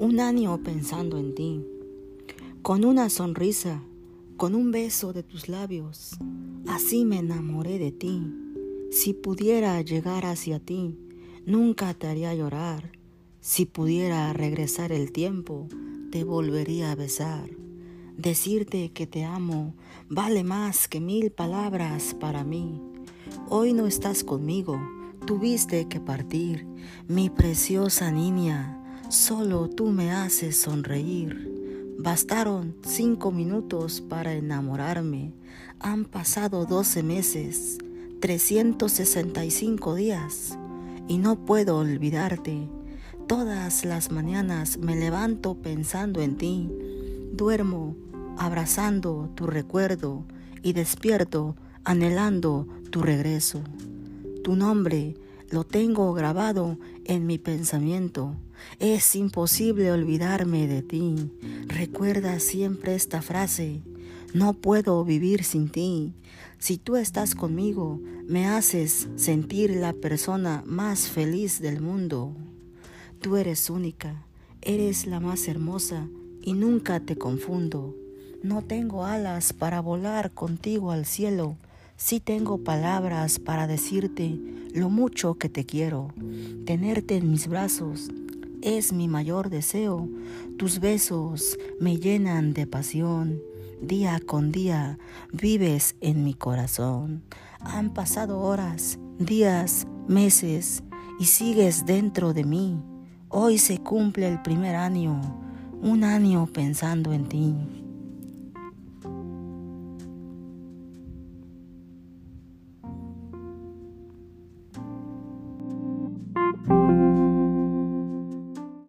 un año pensando en ti, con una sonrisa, con un beso de tus labios, así me enamoré de ti. Si pudiera llegar hacia ti, nunca te haría llorar. Si pudiera regresar el tiempo, te volvería a besar. Decirte que te amo vale más que mil palabras para mí. Hoy no estás conmigo, tuviste que partir, mi preciosa niña Solo tú me haces sonreír. Bastaron cinco minutos para enamorarme. Han pasado doce meses, 365 días, y no puedo olvidarte. Todas las mañanas me levanto pensando en ti. Duermo abrazando tu recuerdo y despierto anhelando tu regreso. Tu nombre lo tengo grabado en mi pensamiento. Es imposible olvidarme de ti. Recuerda siempre esta frase. No puedo vivir sin ti. Si tú estás conmigo, me haces sentir la persona más feliz del mundo. Tú eres única, eres la más hermosa y nunca te confundo. No tengo alas para volar contigo al cielo Sí tengo palabras para decirte lo mucho que te quiero. Tenerte en mis brazos es mi mayor deseo. Tus besos me llenan de pasión. Día con día vives en mi corazón. Han pasado horas, días, meses y sigues dentro de mí. Hoy se cumple el primer año, un año pensando en ti.